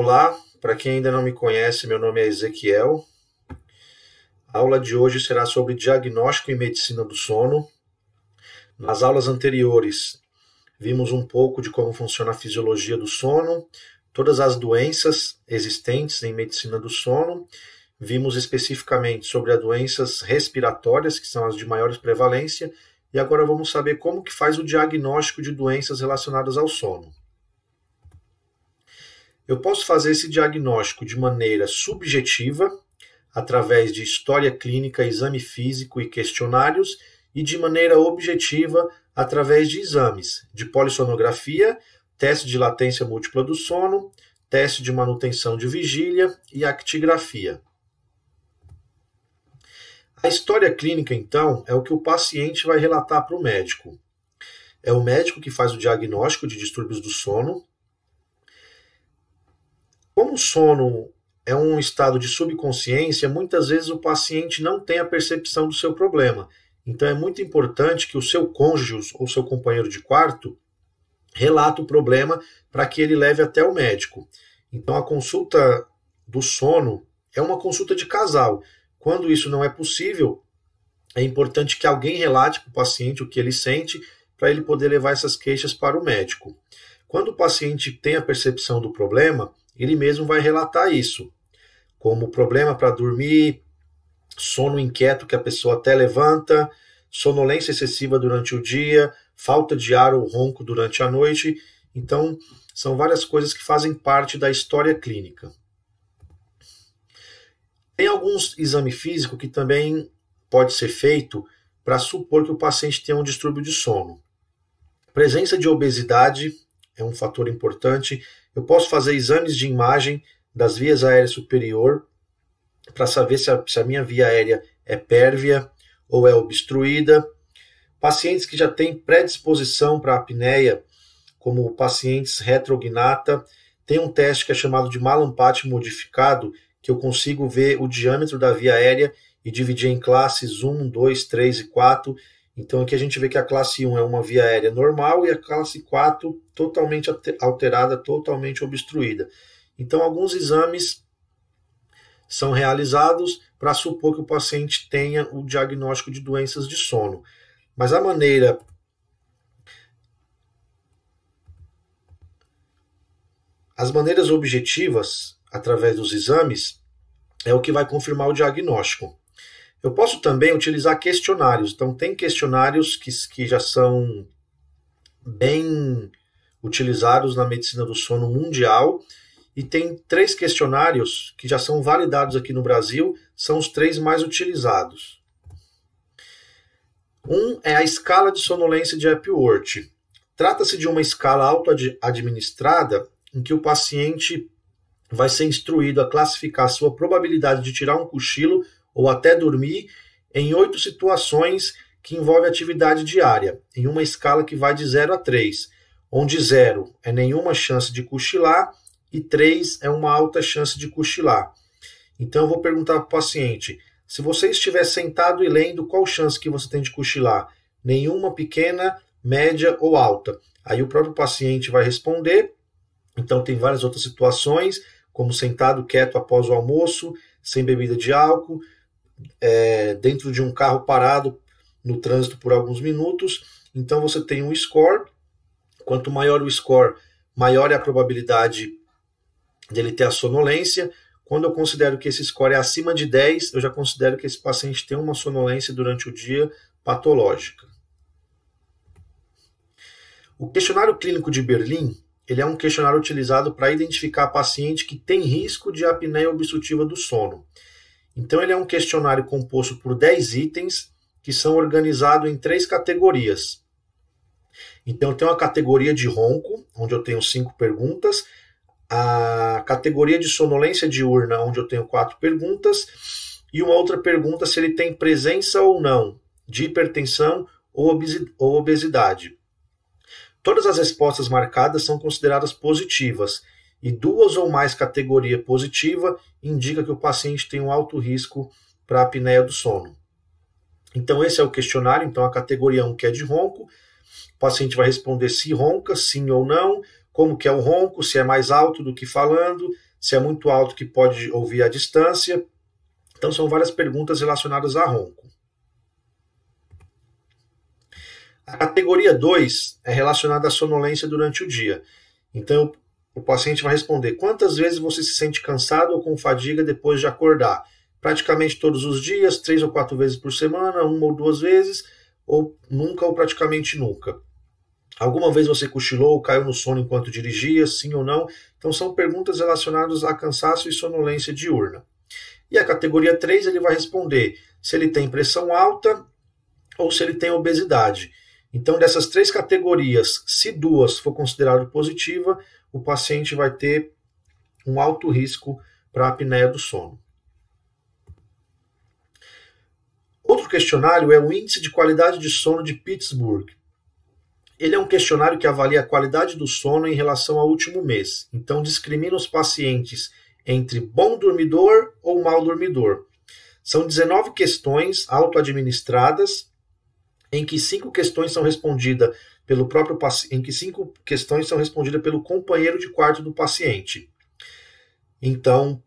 Olá, para quem ainda não me conhece, meu nome é Ezequiel. A aula de hoje será sobre diagnóstico e medicina do sono. Nas aulas anteriores, vimos um pouco de como funciona a fisiologia do sono, todas as doenças existentes em medicina do sono. Vimos especificamente sobre as doenças respiratórias, que são as de maior prevalência, e agora vamos saber como que faz o diagnóstico de doenças relacionadas ao sono. Eu posso fazer esse diagnóstico de maneira subjetiva, através de história clínica, exame físico e questionários, e de maneira objetiva, através de exames de polissonografia, teste de latência múltipla do sono, teste de manutenção de vigília e actigrafia. A história clínica, então, é o que o paciente vai relatar para o médico. É o médico que faz o diagnóstico de distúrbios do sono, como o sono é um estado de subconsciência, muitas vezes o paciente não tem a percepção do seu problema. Então é muito importante que o seu cônjuge ou seu companheiro de quarto relate o problema para que ele leve até o médico. Então a consulta do sono é uma consulta de casal. Quando isso não é possível, é importante que alguém relate para o paciente o que ele sente para ele poder levar essas queixas para o médico. Quando o paciente tem a percepção do problema, ele mesmo vai relatar isso, como problema para dormir, sono inquieto que a pessoa até levanta, sonolência excessiva durante o dia, falta de ar ou ronco durante a noite. Então, são várias coisas que fazem parte da história clínica. Tem alguns exame físico que também pode ser feito para supor que o paciente tem um distúrbio de sono. Presença de obesidade é um fator importante. Eu posso fazer exames de imagem das vias aéreas superior para saber se a, se a minha via aérea é pérvia ou é obstruída. Pacientes que já têm predisposição para apneia, como pacientes retrognata, tem um teste que é chamado de Malampati modificado, que eu consigo ver o diâmetro da via aérea e dividir em classes 1, 2, 3 e 4 então aqui a gente vê que a classe 1 é uma via aérea normal e a classe 4 totalmente alterada, totalmente obstruída. Então alguns exames são realizados para supor que o paciente tenha o diagnóstico de doenças de sono. Mas a maneira As maneiras objetivas, através dos exames, é o que vai confirmar o diagnóstico. Eu posso também utilizar questionários. Então, tem questionários que, que já são bem utilizados na medicina do sono mundial. E tem três questionários que já são validados aqui no Brasil, são os três mais utilizados. Um é a escala de sonolência de Epworth. Trata-se de uma escala auto-administrada em que o paciente vai ser instruído a classificar a sua probabilidade de tirar um cochilo ou até dormir em oito situações que envolvem atividade diária, em uma escala que vai de 0 a 3, onde 0 é nenhuma chance de cochilar e 3 é uma alta chance de cochilar. Então eu vou perguntar para o paciente: se você estiver sentado e lendo, qual chance que você tem de cochilar? Nenhuma, pequena, média ou alta. Aí o próprio paciente vai responder. Então tem várias outras situações, como sentado quieto após o almoço, sem bebida de álcool, é, dentro de um carro parado no trânsito por alguns minutos. Então você tem um score. Quanto maior o score, maior é a probabilidade dele ter a sonolência. Quando eu considero que esse score é acima de 10, eu já considero que esse paciente tem uma sonolência durante o dia patológica. O questionário clínico de Berlim ele é um questionário utilizado para identificar paciente que tem risco de apneia obstrutiva do sono. Então, ele é um questionário composto por 10 itens que são organizados em três categorias. Então, tem uma categoria de ronco, onde eu tenho cinco perguntas, a categoria de sonolência diurna, onde eu tenho quatro perguntas, e uma outra pergunta se ele tem presença ou não de hipertensão ou obesidade. Todas as respostas marcadas são consideradas positivas e duas ou mais categoria positiva indica que o paciente tem um alto risco para apneia do sono. Então esse é o questionário, então a categoria 1 que é de ronco, o paciente vai responder se ronca, sim ou não, como que é o ronco, se é mais alto do que falando, se é muito alto que pode ouvir à distância. Então são várias perguntas relacionadas a ronco. A categoria 2 é relacionada à sonolência durante o dia. Então, o paciente vai responder: quantas vezes você se sente cansado ou com fadiga depois de acordar? Praticamente todos os dias, três ou quatro vezes por semana, uma ou duas vezes, ou nunca ou praticamente nunca. Alguma vez você cochilou ou caiu no sono enquanto dirigia, sim ou não? Então são perguntas relacionadas a cansaço e sonolência diurna. E a categoria 3 ele vai responder se ele tem pressão alta ou se ele tem obesidade. Então, dessas três categorias, se duas for considerado positiva, o paciente vai ter um alto risco para a apneia do sono. Outro questionário é o Índice de Qualidade de Sono de Pittsburgh. Ele é um questionário que avalia a qualidade do sono em relação ao último mês. Então, discrimina os pacientes entre bom dormidor ou mal dormidor. São 19 questões auto-administradas em que cinco questões são respondidas pelo próprio em que cinco questões são respondidas pelo companheiro de quarto do paciente. Então,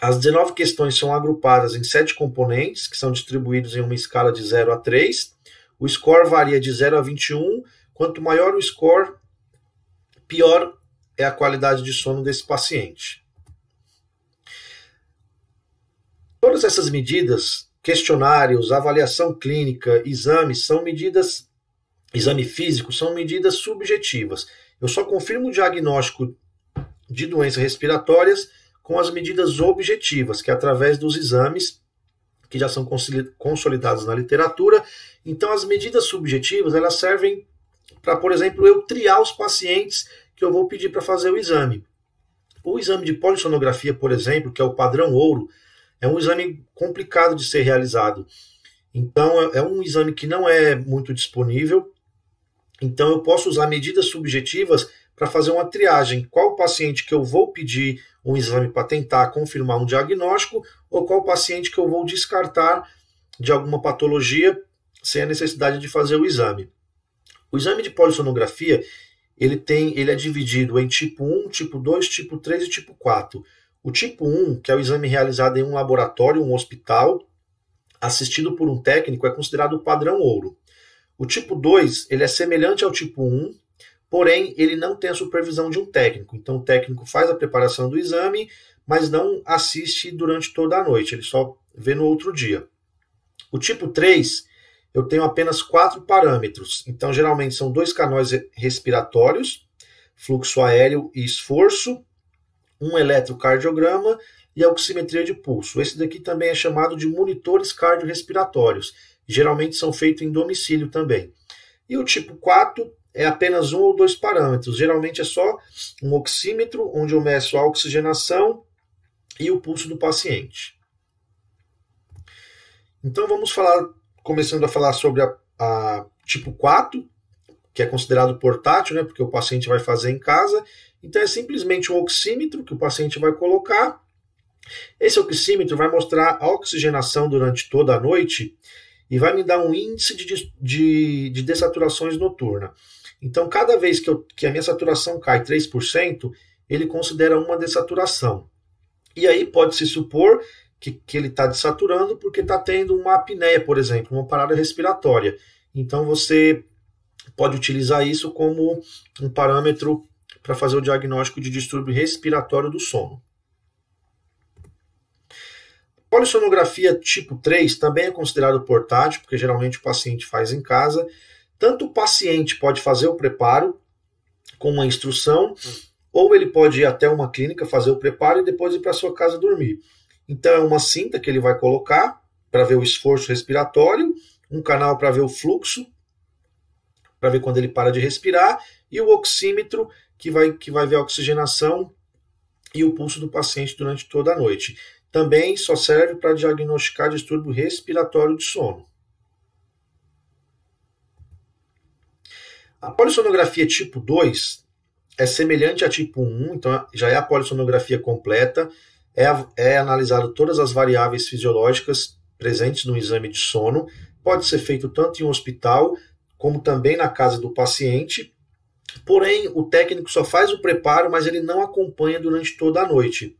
as 19 questões são agrupadas em sete componentes, que são distribuídos em uma escala de 0 a 3. O score varia de 0 a 21. Quanto maior o score, pior é a qualidade de sono desse paciente. Todas essas medidas questionários, avaliação clínica, exames são medidas, exame físico são medidas subjetivas. Eu só confirmo o diagnóstico de doenças respiratórias com as medidas objetivas, que é através dos exames que já são consolidados na literatura. Então, as medidas subjetivas elas servem para, por exemplo, eu triar os pacientes que eu vou pedir para fazer o exame. O exame de polissonografia, por exemplo, que é o padrão ouro, é um exame complicado de ser realizado. Então, é, é um exame que não é muito disponível. Então, eu posso usar medidas subjetivas para fazer uma triagem. Qual paciente que eu vou pedir um exame para tentar confirmar um diagnóstico ou qual paciente que eu vou descartar de alguma patologia sem a necessidade de fazer o exame. O exame de polissonografia, ele tem, ele é dividido em tipo 1, tipo 2, tipo 3 e tipo 4. O tipo 1, que é o exame realizado em um laboratório, um hospital, assistido por um técnico, é considerado o padrão ouro. O tipo 2, ele é semelhante ao tipo 1, porém ele não tem a supervisão de um técnico. Então o técnico faz a preparação do exame, mas não assiste durante toda a noite, ele só vê no outro dia. O tipo 3, eu tenho apenas quatro parâmetros. Então geralmente são dois canais respiratórios, fluxo aéreo e esforço, um eletrocardiograma e a oximetria de pulso. Esse daqui também é chamado de monitores cardiorrespiratórios. Geralmente são feitos em domicílio também. E o tipo 4 é apenas um ou dois parâmetros. Geralmente é só um oxímetro, onde eu meço a oxigenação e o pulso do paciente. Então vamos falar, começando a falar sobre a, a tipo 4, que é considerado portátil, né, porque o paciente vai fazer em casa, então é simplesmente um oxímetro que o paciente vai colocar. Esse oxímetro vai mostrar a oxigenação durante toda a noite e vai me dar um índice de, de, de dessaturações noturna. Então, cada vez que, eu, que a minha saturação cai 3%, ele considera uma dessaturação. E aí pode-se supor que, que ele está desaturando porque está tendo uma apneia, por exemplo, uma parada respiratória. Então, você pode utilizar isso como um parâmetro para fazer o diagnóstico de distúrbio respiratório do sono. Polissonografia tipo 3 também é considerado portátil, porque geralmente o paciente faz em casa. Tanto o paciente pode fazer o preparo com uma instrução, ou ele pode ir até uma clínica fazer o preparo e depois ir para sua casa dormir. Então é uma cinta que ele vai colocar para ver o esforço respiratório, um canal para ver o fluxo, para ver quando ele para de respirar, e o oxímetro que vai, que vai ver a oxigenação e o pulso do paciente durante toda a noite. Também só serve para diagnosticar distúrbio respiratório de sono. A polissonografia tipo 2 é semelhante a tipo 1, então já é a polissonografia completa, é, é analisado todas as variáveis fisiológicas presentes no exame de sono, pode ser feito tanto em um hospital como também na casa do paciente, Porém, o técnico só faz o preparo, mas ele não acompanha durante toda a noite.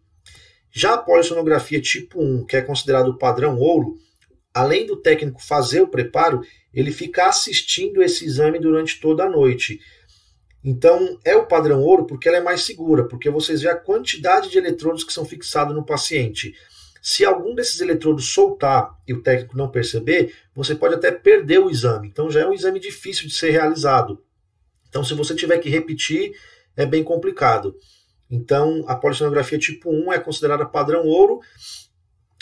Já a polissonografia tipo 1, que é considerado o padrão ouro, além do técnico fazer o preparo, ele fica assistindo esse exame durante toda a noite. Então, é o padrão ouro porque ela é mais segura, porque vocês veem a quantidade de eletrodos que são fixados no paciente. Se algum desses eletrodos soltar e o técnico não perceber, você pode até perder o exame. Então, já é um exame difícil de ser realizado. Então, se você tiver que repetir, é bem complicado. Então, a polissonografia tipo 1 é considerada padrão ouro.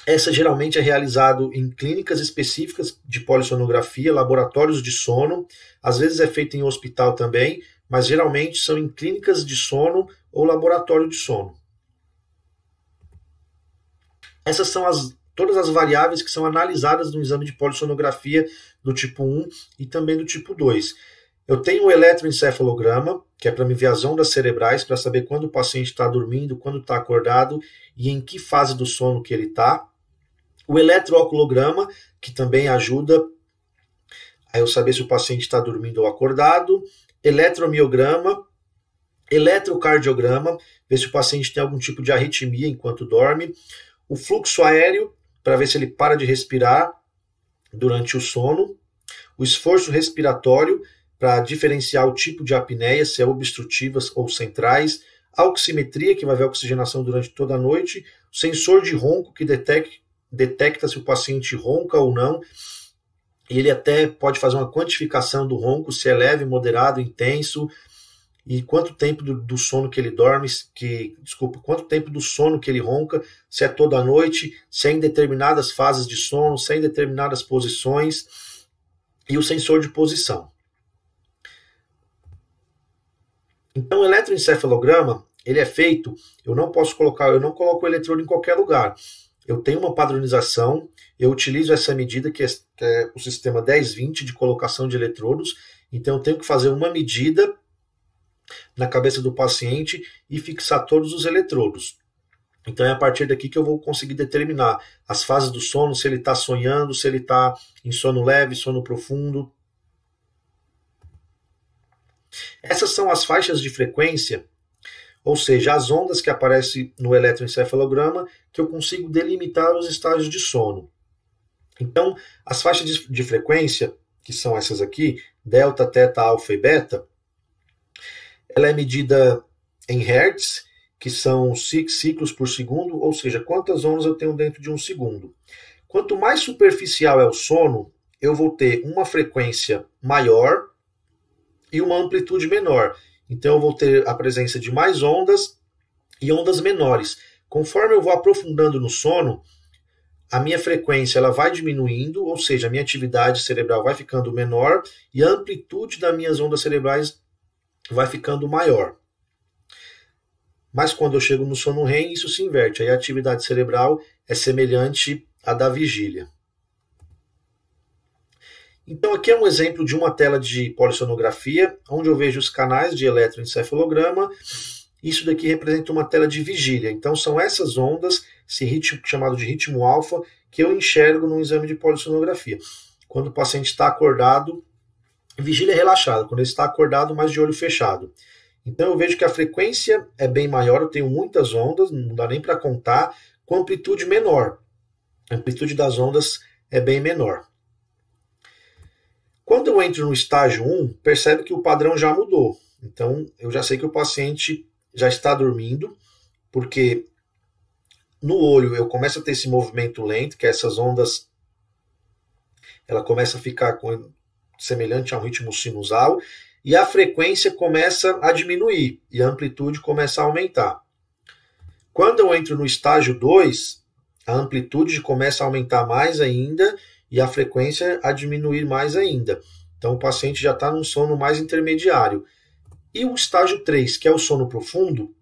Essa geralmente é realizado em clínicas específicas de polissonografia, laboratórios de sono. Às vezes é feito em hospital também, mas geralmente são em clínicas de sono ou laboratório de sono. Essas são as, todas as variáveis que são analisadas no exame de polissonografia do tipo 1 e também do tipo 2. Eu tenho o eletroencefalograma, que é para me ver as ondas cerebrais, para saber quando o paciente está dormindo, quando está acordado e em que fase do sono que ele está. O eletrooculograma, que também ajuda a eu saber se o paciente está dormindo ou acordado. Eletromiograma, eletrocardiograma, ver se o paciente tem algum tipo de arritmia enquanto dorme, o fluxo aéreo, para ver se ele para de respirar durante o sono, o esforço respiratório, para diferenciar o tipo de apneia, se é obstrutivas ou centrais, a oximetria, que vai ver a oxigenação durante toda a noite, o sensor de ronco, que detecta, detecta se o paciente ronca ou não, e ele até pode fazer uma quantificação do ronco, se é leve, moderado, intenso, e quanto tempo do, do, sono que ele dorme, que, desculpa, quanto tempo do sono que ele ronca, se é toda a noite, se é em determinadas fases de sono, se é em determinadas posições, e o sensor de posição. Então, o eletroencefalograma, ele é feito, eu não posso colocar, eu não coloco o eletrodo em qualquer lugar eu tenho uma padronização, eu utilizo essa medida que é, que é o sistema 1020 de colocação de eletrodos, então eu tenho que fazer uma medida na cabeça do paciente e fixar todos os eletrodos. Então é a partir daqui que eu vou conseguir determinar as fases do sono, se ele está sonhando, se ele está em sono leve, sono profundo. Essas são as faixas de frequência ou seja, as ondas que aparecem no eletroencefalograma que eu consigo delimitar os estágios de sono. Então, as faixas de, frequência, que são essas aqui, delta, teta, alfa e beta, ela é medida em hertz, que são ciclos por segundo, ou seja, quantas ondas eu tenho dentro de um segundo. Quanto mais superficial é o sono, eu vou ter uma frequência maior e uma amplitude menor. Então eu vou ter a presença de mais ondas e ondas menores. Conforme eu vou aprofundando no sono, a minha frequência ela vai diminuindo, ou seja, a minha atividade cerebral vai ficando menor e a amplitude das minhas ondas cerebrais vai ficando maior. Mas quando eu chego no sono REM, isso se inverte. Aí a atividade cerebral é semelhante à da vigília. Então, aqui é um exemplo de uma tela de polissonografia, onde eu vejo os canais de eletroencefalograma. Isso daqui representa uma tela de vigília. Então, são essas ondas, esse ritmo chamado de ritmo alfa, que eu enxergo no exame de polissonografia. Quando o paciente está acordado, vigília relaxada, quando ele está acordado, mas de olho fechado. Então, eu vejo que a frequência é bem maior, eu tenho muitas ondas, não dá nem para contar, com amplitude menor. A amplitude das ondas é bem menor. Quando eu entro no estágio 1, percebe que o padrão já mudou. Então, eu já sei que o paciente já está dormindo, porque no olho eu começo a ter esse movimento lento, que é essas ondas ela começa a ficar com, semelhante a um ritmo sinusal, e a frequência começa a diminuir e a amplitude começa a aumentar. Quando eu entro no estágio 2, a amplitude começa a aumentar mais ainda e a frequência a diminuir mais ainda. Então o paciente já está num sono mais intermediário. E o estágio 3, que é o sono profundo,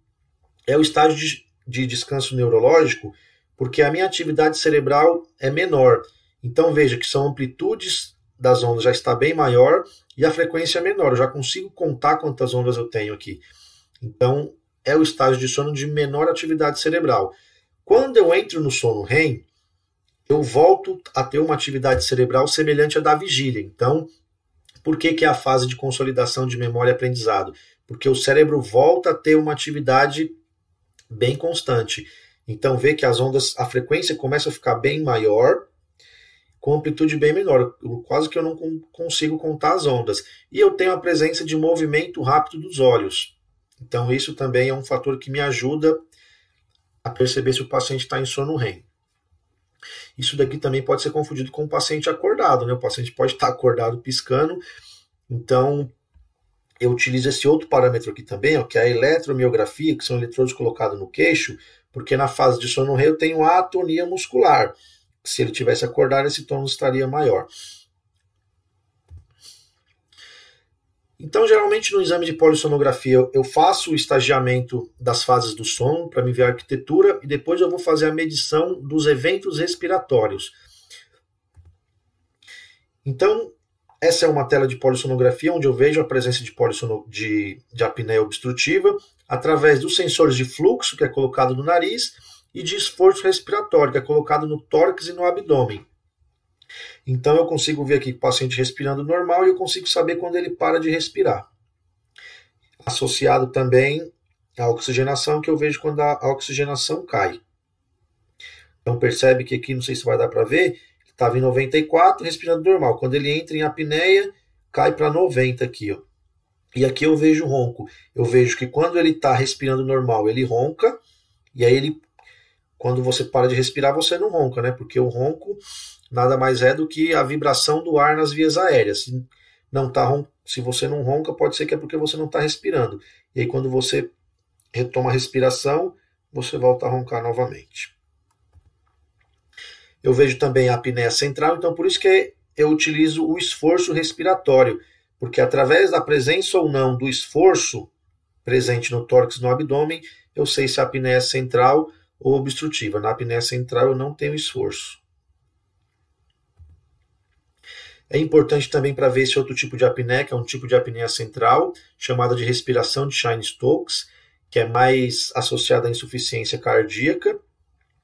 é o estágio de, de descanso neurológico, porque a minha atividade cerebral é menor. Então veja que são amplitudes das ondas já está bem maior e a frequência é menor. Eu já consigo contar quantas ondas eu tenho aqui. Então é o estágio de sono de menor atividade cerebral. Quando eu entro no sono REM, eu volto a ter uma atividade cerebral semelhante à da vigília. Então, por que, que é a fase de consolidação de memória e aprendizado? porque o cérebro volta a ter uma atividade bem constante. Então vê que as ondas, a frequência começa a ficar bem maior, com amplitude bem menor. Quase que eu não consigo contar as ondas. E eu tenho a presença de movimento rápido dos olhos. Então isso também é um fator que me ajuda a perceber se o paciente está em sono REM. Isso daqui também pode ser confundido com o paciente acordado, né? O paciente pode estar acordado piscando. Então, eu utilizo esse outro parâmetro aqui também, ó, que é a eletromiografia, que são eletrodos colocados no queixo, porque na fase de sono REM eu tenho atonia muscular. Se ele tivesse acordado, esse tônus estaria maior. Então, geralmente no exame de polissonografia, eu faço o estagiamento das fases do sono para me ver a arquitetura e depois eu vou fazer a medição dos eventos respiratórios. Então, essa é uma tela de polissonografia onde eu vejo a presença de, polissono, de, de apneia obstrutiva através dos sensores de fluxo, que é colocado no nariz, e de esforço respiratório, que é colocado no tórax e no abdômen. Então eu consigo ver aqui o paciente respirando normal e eu consigo saber quando ele para de respirar. Associado também à oxigenação, que eu vejo quando a oxigenação cai. Então percebe que aqui, não sei se vai dar para ver, estava em 94, respirando normal. Quando ele entra em apneia, cai para 90 aqui, ó. E aqui eu vejo ronco. Eu vejo que quando ele está respirando normal, ele ronca, e aí ele, quando você para de respirar, você não ronca, né? Porque o ronco nada mais é do que a vibração do ar nas vias aéreas. Se, não tá se você não ronca, pode ser que é porque você não está respirando. E aí, quando você retoma a respiração, você volta a roncar novamente. Eu vejo também a apneia central, então por isso que eu utilizo o esforço respiratório, porque através da presença ou não do esforço presente no tórax no abdômen, eu sei se a apneia é central ou obstrutiva. Na apneia central eu não tenho esforço. É importante também para ver esse outro tipo de apneia, que é um tipo de apneia central, chamada de respiração de Shine-Stokes, que é mais associada à insuficiência cardíaca.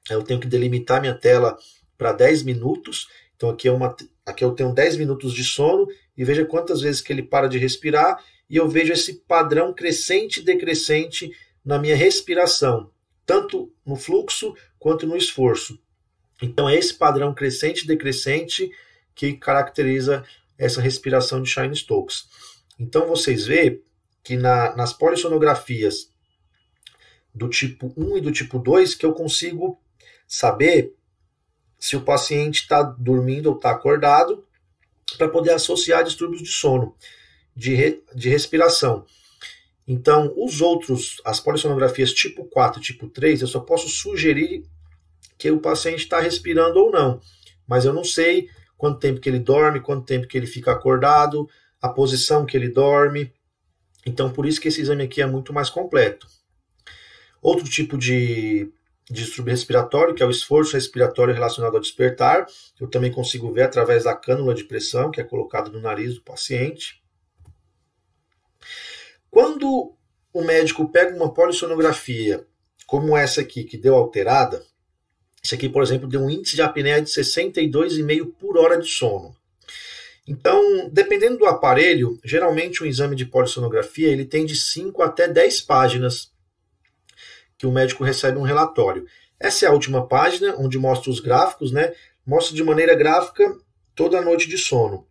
Eu tenho que delimitar minha tela para 10 minutos. Então aqui, é uma, aqui eu tenho 10 minutos de sono e veja quantas vezes que ele para de respirar e eu vejo esse padrão crescente e decrescente na minha respiração, tanto no fluxo quanto no esforço. Então é esse padrão crescente e decrescente que caracteriza essa respiração de Shine Stokes. Então vocês veem que na, nas polissonografias do tipo 1 e do tipo 2 que eu consigo saber se o paciente está dormindo ou está acordado para poder associar distúrbios de sono, de, re, de respiração. Então, os outros, as polissonografias tipo 4 e tipo 3, eu só posso sugerir que o paciente está respirando ou não, mas eu não sei quanto tempo que ele dorme, quanto tempo que ele fica acordado, a posição que ele dorme. Então, por isso que esse exame aqui é muito mais completo. Outro tipo de, de distúrbio respiratório, que é o esforço respiratório relacionado ao despertar, eu também consigo ver através da cânula de pressão, que é colocada no nariz do paciente. Quando o médico pega uma polissonografia, como essa aqui, que deu alterada, esse aqui, por exemplo, deu um índice de apneia de 62,5 por hora de sono. Então, dependendo do aparelho, geralmente um exame de polissonografia ele tem de 5 até 10 páginas que o médico recebe um relatório. Essa é a última página, onde mostra os gráficos, né? Mostra de maneira gráfica toda a noite de sono.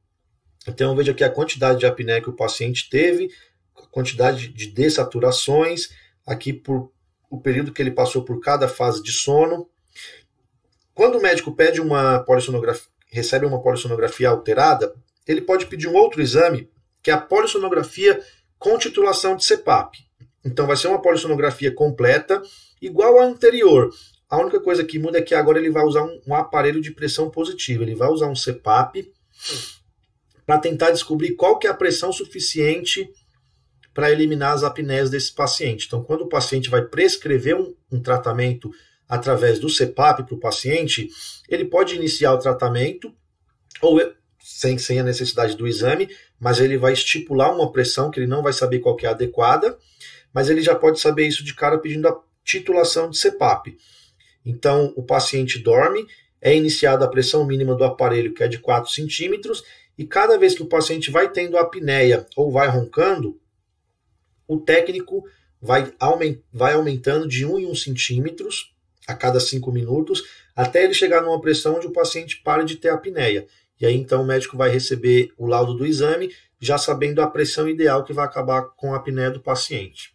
Então, eu vejo aqui a quantidade de apneia que o paciente teve, a quantidade de dessaturações, aqui por o período que ele passou por cada fase de sono. Quando o médico pede uma polissonografia, recebe uma polissonografia alterada, ele pode pedir um outro exame, que é a polissonografia com titulação de CPAP. Então vai ser uma polissonografia completa, igual à anterior. A única coisa que muda é que agora ele vai usar um, um aparelho de pressão positiva. Ele vai usar um CPAP para tentar descobrir qual que é a pressão suficiente para eliminar as apneias desse paciente. Então, quando o paciente vai prescrever um, um tratamento através do CPAP para o paciente, ele pode iniciar o tratamento ou sem, sem a necessidade do exame, mas ele vai estipular uma pressão que ele não vai saber qual é adequada, mas ele já pode saber isso de cara pedindo a titulação de CPAP. Então, o paciente dorme, é iniciada a pressão mínima do aparelho, que é de 4 centímetros, e cada vez que o paciente vai tendo apneia ou vai roncando, o técnico vai, vai aumentando de 1 em 1 centímetros a cada 5 minutos, até ele chegar numa pressão onde o paciente pare de ter apneia. E aí então o médico vai receber o laudo do exame, já sabendo a pressão ideal que vai acabar com a apneia do paciente.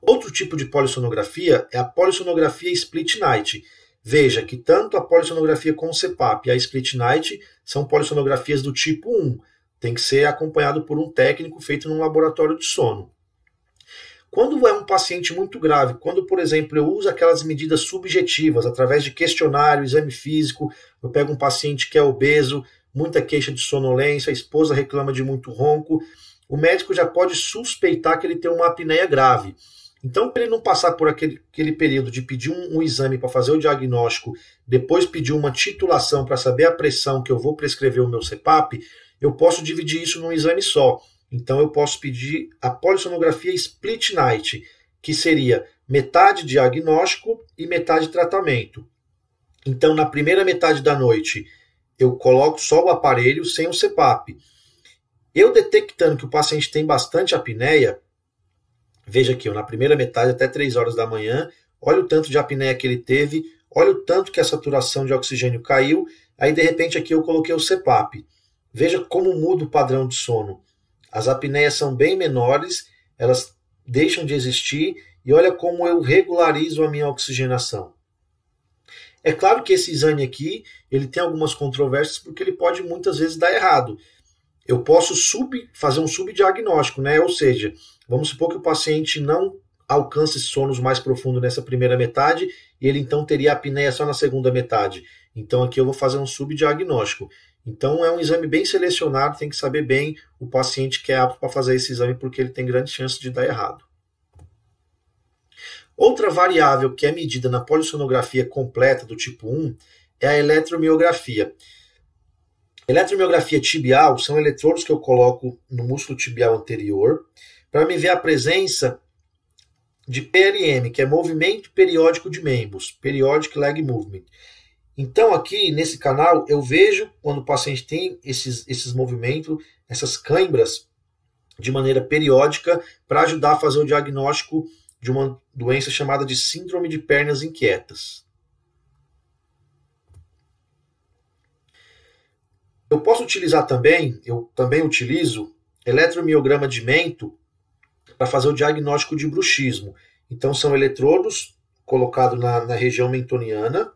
Outro tipo de polissonografia é a polissonografia split night. Veja que tanto a polissonografia com CPAP e a split night são polissonografias do tipo 1. Tem que ser acompanhado por um técnico feito num laboratório de sono. Quando é um paciente muito grave, quando, por exemplo, eu uso aquelas medidas subjetivas, através de questionário, exame físico, eu pego um paciente que é obeso, muita queixa de sonolência, a esposa reclama de muito ronco, o médico já pode suspeitar que ele tem uma apneia grave. Então, para ele não passar por aquele, aquele período de pedir um, um exame para fazer o diagnóstico, depois pedir uma titulação para saber a pressão que eu vou prescrever o meu CPAP, eu posso dividir isso num exame só. Então, eu posso pedir a polissonografia split night, que seria metade diagnóstico e metade tratamento. Então, na primeira metade da noite, eu coloco só o aparelho sem o CPAP. Eu detectando que o paciente tem bastante apneia, Veja aqui, na primeira metade, até 3 horas da manhã, olha o tanto de apneia que ele teve, olha o tanto que a saturação de oxigênio caiu, aí de repente aqui eu coloquei o CPAP. Veja como muda o padrão de sono. As apneias são bem menores, elas deixam de existir e olha como eu regularizo a minha oxigenação. É claro que esse exame aqui, ele tem algumas controvérsias porque ele pode muitas vezes dar errado. Eu posso sub, fazer um subdiagnóstico, né? Ou seja, Vamos supor que o paciente não alcance sonos mais profundo nessa primeira metade e ele então teria apneia só na segunda metade. Então aqui eu vou fazer um subdiagnóstico. Então é um exame bem selecionado, tem que saber bem o paciente que é apto para fazer esse exame porque ele tem grande chance de dar errado. Outra variável que é medida na polissonografia completa do tipo 1 é a eletromiografia. Eletromiografia tibial são eletrodos que eu coloco no músculo tibial anterior para me ver a presença de PLM, que é movimento periódico de membros, periodic leg movement. Então aqui nesse canal eu vejo quando o paciente tem esses, esses movimentos, essas câimbras de maneira periódica para ajudar a fazer o diagnóstico de uma doença chamada de síndrome de pernas inquietas. Eu posso utilizar também, eu também utilizo eletromiograma de mento para fazer o diagnóstico de bruxismo. Então, são eletrodos colocados na, na região mentoniana,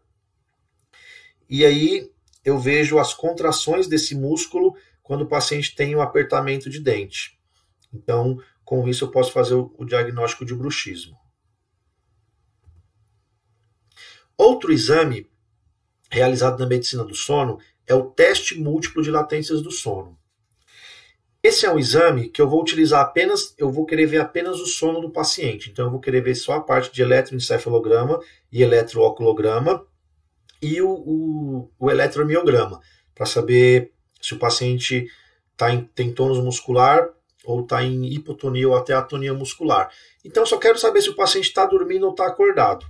e aí eu vejo as contrações desse músculo quando o paciente tem um apertamento de dente. Então, com isso, eu posso fazer o, diagnóstico de bruxismo. Outro exame realizado na medicina do sono é o teste múltiplo de latências do sono. Esse é um exame que eu vou utilizar apenas, eu vou querer ver apenas o sono do paciente. Então eu vou querer ver só a parte de eletroencefalograma e eletrooculograma e o, o, o eletromiograma, para saber se o paciente tá em, tem tônus muscular ou está em hipotonia ou até atonia muscular. Então só quero saber se o paciente está dormindo ou está acordado.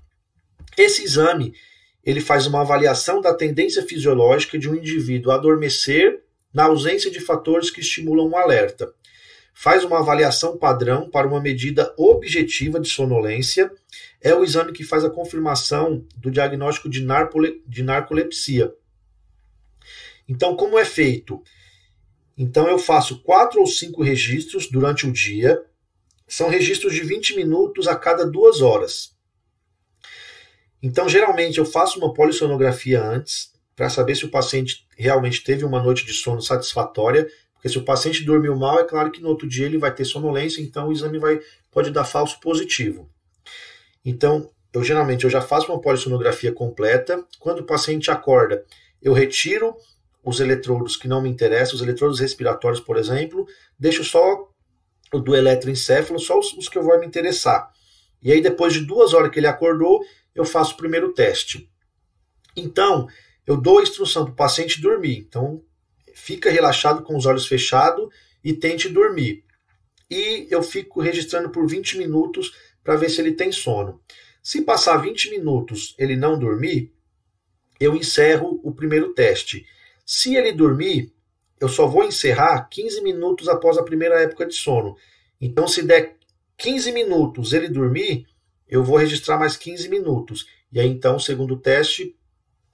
Esse exame ele faz uma avaliação da tendência fisiológica de um indivíduo adormecer na ausência de fatores que estimulam o alerta. Faz uma avaliação padrão para uma medida objetiva de sonolência. É o exame que faz a confirmação do diagnóstico de, narcole, de narcolepsia. Então, como é feito? Então, eu faço quatro ou cinco registros durante o dia. São registros de 20 minutos a cada duas horas. Então, geralmente, eu faço uma polissonografia antes, para saber se o paciente realmente teve uma noite de sono satisfatória, porque se o paciente dormiu mal, é claro que no outro dia ele vai ter sonolência, então o exame vai, pode dar falso positivo. Então, eu geralmente eu já faço uma polissonografia completa. Quando o paciente acorda, eu retiro os eletrodos que não me interessam, os eletrodos respiratórios, por exemplo, deixo só o do eletroencéfalo, só os, os que eu vou me interessar. E aí, depois de duas horas que ele acordou, eu faço o primeiro teste. Então, eu dou a instrução para o paciente dormir. Então, fica relaxado com os olhos fechados e tente dormir. E eu fico registrando por 20 minutos para ver se ele tem sono. Se passar 20 minutos ele não dormir, eu encerro o primeiro teste. Se ele dormir, eu só vou encerrar 15 minutos após a primeira época de sono. Então, se der 15 minutos ele dormir, eu vou registrar mais 15 minutos. E aí, então, o segundo teste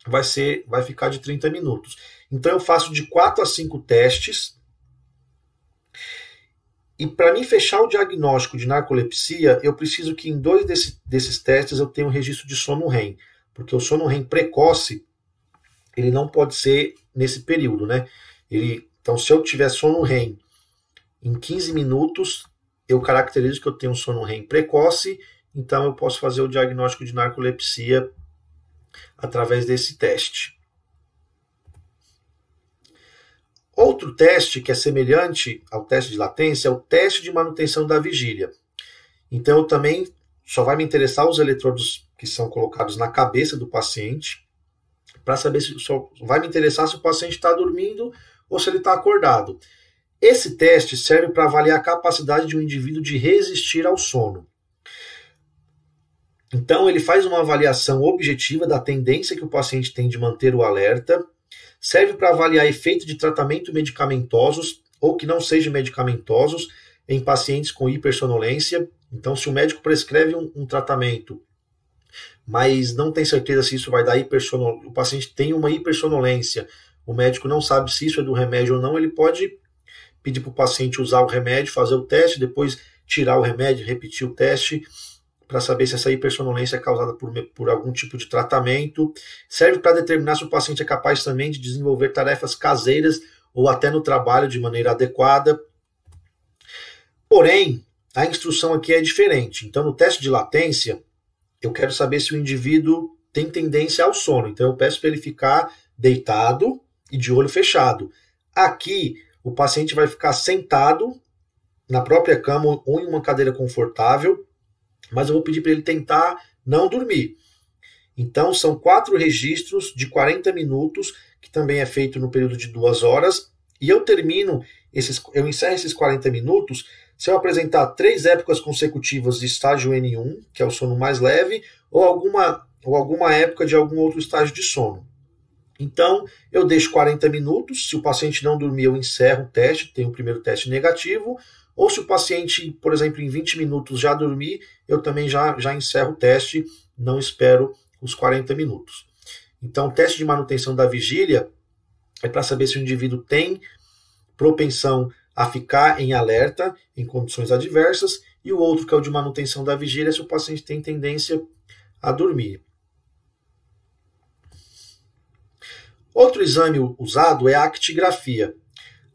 vai ser, vai ficar de 30 minutos. Então, eu faço de 4 a 5 testes. E para mim fechar o diagnóstico de narcolepsia, eu preciso que em dois desse, desses testes eu tenha um registro de sono REM. Porque o sono REM precoce, ele não pode ser nesse período, né? Ele, então, se eu tiver sono REM em 15 minutos, eu caracterizo que eu tenho um sono REM precoce, então eu posso fazer o diagnóstico de narcolepsia através desse teste. Outro teste que é semelhante ao teste de latência é o teste de manutenção da vigília. Então, eu também só vai me interessar os eletrodos que são colocados na cabeça do paciente, para saber se só vai me interessar se o paciente está dormindo ou se ele está acordado. Esse teste serve para avaliar a capacidade de um indivíduo de resistir ao sono. Então, ele faz uma avaliação objetiva da tendência que o paciente tem de manter o alerta, serve para avaliar efeito de tratamento medicamentosos ou que não sejam medicamentosos em pacientes com hipersonolência. Então, se o médico prescreve um, um tratamento, mas não tem certeza se isso vai dar hipersonolência, o paciente tem uma hipersonolência, o médico não sabe se isso é do remédio ou não, ele pode pedir para o paciente usar o remédio, fazer o teste, depois tirar o remédio, repetir o teste para saber se essa hipersonolência é causada por, por algum tipo de tratamento. Serve para determinar se o paciente é capaz também de desenvolver tarefas caseiras ou até no trabalho de maneira adequada. Porém, a instrução aqui é diferente. Então, no teste de latência, eu quero saber se o indivíduo tem tendência ao sono. Então, eu peço para ele ficar deitado e de olho fechado. Aqui, o paciente vai ficar sentado na própria cama ou em uma cadeira confortável, mas eu vou pedir para ele tentar não dormir. Então, são quatro registros de 40 minutos, que também é feito no período de duas horas, e eu termino, esses, eu encerro esses 40 minutos se eu apresentar três épocas consecutivas de estágio N1, que é o sono mais leve, ou alguma, ou alguma época de algum outro estágio de sono. Então, eu deixo 40 minutos. Se o paciente não dormir, eu encerro o teste, tem o primeiro teste negativo. Ou se o paciente, por exemplo, em 20 minutos já dormir, eu também já, já encerro o teste, não espero os 40 minutos. Então, o teste de manutenção da vigília é para saber se o indivíduo tem propensão a ficar em alerta em condições adversas, e o outro, que é o de manutenção da vigília, é se o paciente tem tendência a dormir. Outro exame usado é a actigrafia.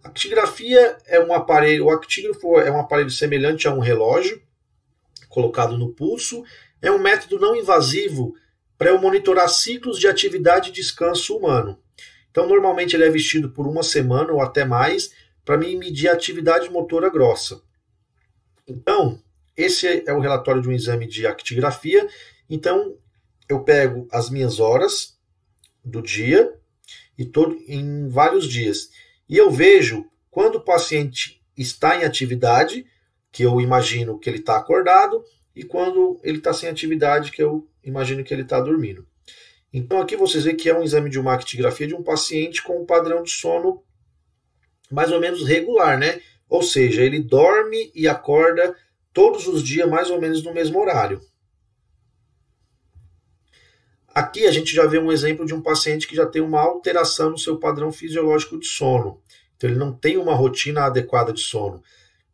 A actigrafia é um aparelho, o actígrafo é um aparelho semelhante a um relógio colocado no pulso. É um método não invasivo para monitorar ciclos de atividade e descanso humano. Então, normalmente ele é vestido por uma semana ou até mais para medir a atividade motora grossa. Então, esse é o relatório de um exame de actigrafia. Então, eu pego as minhas horas do dia e todo em vários dias. E eu vejo quando o paciente está em atividade, que eu imagino que ele está acordado, e quando ele está sem atividade, que eu imagino que ele está dormindo. Então aqui vocês veem que é um exame de uma actigrafia de um paciente com um padrão de sono mais ou menos regular, né? Ou seja, ele dorme e acorda todos os dias mais ou menos no mesmo horário. Aqui a gente já vê um exemplo de um paciente que já tem uma alteração no seu padrão fisiológico de sono. Então ele não tem uma rotina adequada de sono.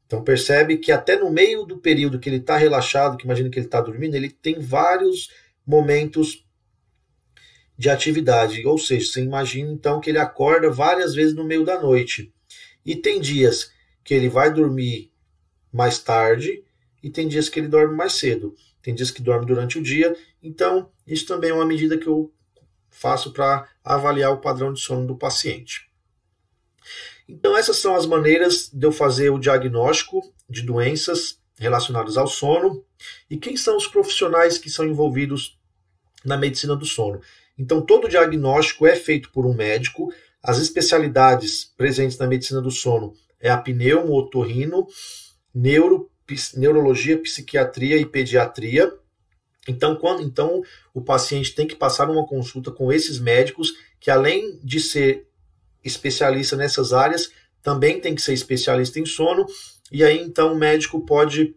Então percebe que até no meio do período que ele está relaxado, que imagina que ele está dormindo, ele tem vários momentos de atividade. Ou seja, você imagina então que ele acorda várias vezes no meio da noite. E tem dias que ele vai dormir mais tarde e tem dias que ele dorme mais cedo. Tem dias que dorme durante o dia. Então, isso também é uma medida que eu faço para avaliar o padrão de sono do paciente. Então, essas são as maneiras de eu fazer o diagnóstico de doenças relacionadas ao sono e quem são os profissionais que são envolvidos na medicina do sono. Então, todo diagnóstico é feito por um médico. As especialidades presentes na medicina do sono é a pneumo, otorrino, neuro, neurologia, psiquiatria e pediatria. Então, quando então o paciente tem que passar uma consulta com esses médicos que além de ser especialista nessas áreas também tem que ser especialista em sono, e aí então o médico pode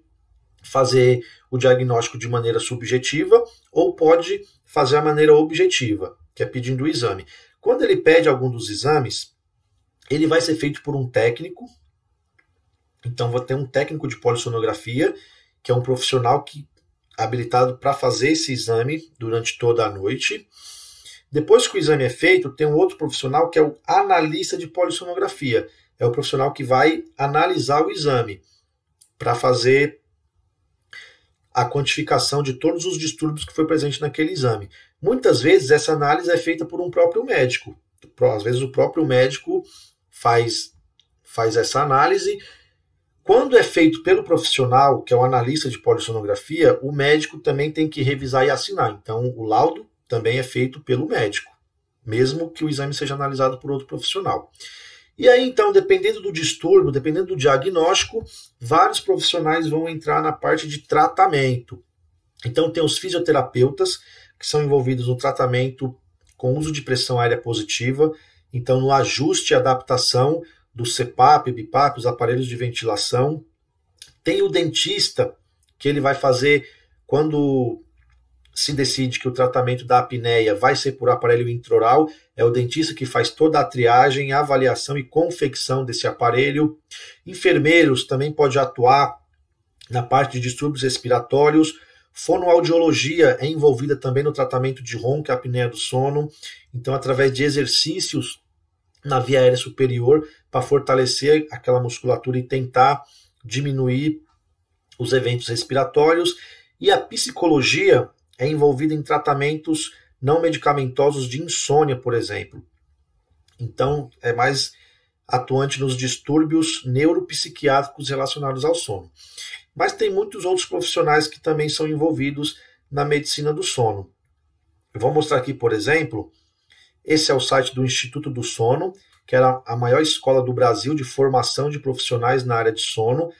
fazer o diagnóstico de maneira subjetiva ou pode fazer a maneira objetiva, que é pedindo o exame. Quando ele pede algum dos exames, ele vai ser feito por um técnico. Então, vou ter um técnico de polissonografia, que é um profissional que habilitado para fazer esse exame durante toda a noite. Depois que o exame é feito, tem um outro profissional que é o analista de polissonografia. É o profissional que vai analisar o exame para fazer a quantificação de todos os distúrbios que foi presente naquele exame. Muitas vezes essa análise é feita por um próprio médico. Às vezes o próprio médico faz, faz essa análise. Quando é feito pelo profissional, que é o analista de polissonografia, o médico também tem que revisar e assinar. Então, o laudo também é feito pelo médico, mesmo que o exame seja analisado por outro profissional. E aí, então, dependendo do distúrbio, dependendo do diagnóstico, vários profissionais vão entrar na parte de tratamento. Então, tem os fisioterapeutas, que são envolvidos no tratamento com uso de pressão aérea positiva, então, no ajuste e adaptação do CPAP, BIPAP, os aparelhos de ventilação. Tem o dentista, que ele vai fazer quando se decide que o tratamento da apneia vai ser por aparelho intraoral, é o dentista que faz toda a triagem, avaliação e confecção desse aparelho. Enfermeiros também pode atuar na parte de distúrbios respiratórios. Fonoaudiologia é envolvida também no tratamento de ronco e apneia do sono. Então, através de exercícios na via aérea superior para fortalecer aquela musculatura e tentar diminuir os eventos respiratórios. E a psicologia é envolvida em tratamentos não medicamentosos de insônia, por exemplo. Então, é mais atuante nos distúrbios neuropsiquiátricos relacionados ao sono. Mas tem muitos outros profissionais que também são envolvidos na medicina do sono. Eu vou mostrar aqui, por exemplo, esse é o site do Instituto do Sono, que era a maior escola do Brasil de formação de profissionais na área de sono,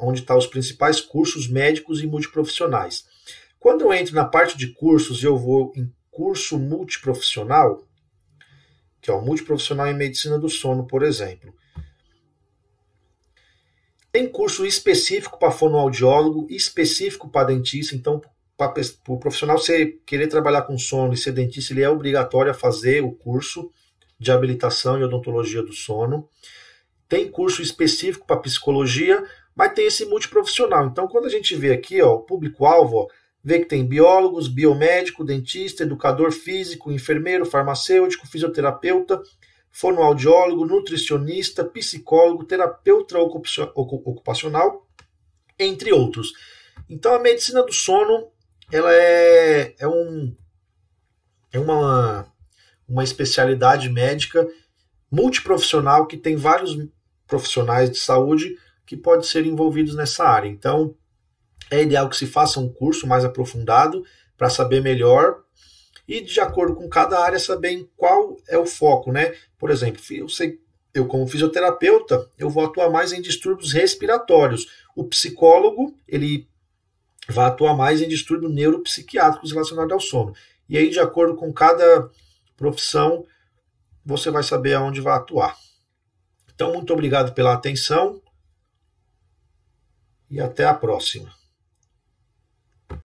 onde estão tá os principais cursos médicos e multiprofissionais. Quando eu entro na parte de cursos e eu vou em curso multiprofissional, que é o multiprofissional em medicina do sono, por exemplo. Tem curso específico para fonoaudiólogo, específico para dentista, então para o profissional você querer trabalhar com sono e ser dentista, ele é obrigatório a fazer o curso de habilitação e odontologia do sono. Tem curso específico para psicologia, mas tem esse multiprofissional. Então, quando a gente vê aqui, ó, o público-alvo, vê que tem biólogos, biomédico, dentista, educador físico, enfermeiro, farmacêutico, fisioterapeuta, fonoaudiólogo, nutricionista, psicólogo, terapeuta ocupacional, entre outros. Então a medicina do sono ela é, é, um, é uma, uma especialidade médica multiprofissional que tem vários profissionais de saúde que podem ser envolvidos nessa área. Então, é ideal que se faça um curso mais aprofundado para saber melhor e de acordo com cada área saber qual é o foco, né? Por exemplo, eu sei, eu como fisioterapeuta, eu vou atuar mais em distúrbios respiratórios. O psicólogo, ele vai atuar mais em distúrbios neuropsiquiátricos relacionados ao sono. E aí, de acordo com cada profissão, você vai saber aonde vai atuar. Então, muito obrigado pela atenção e até a próxima.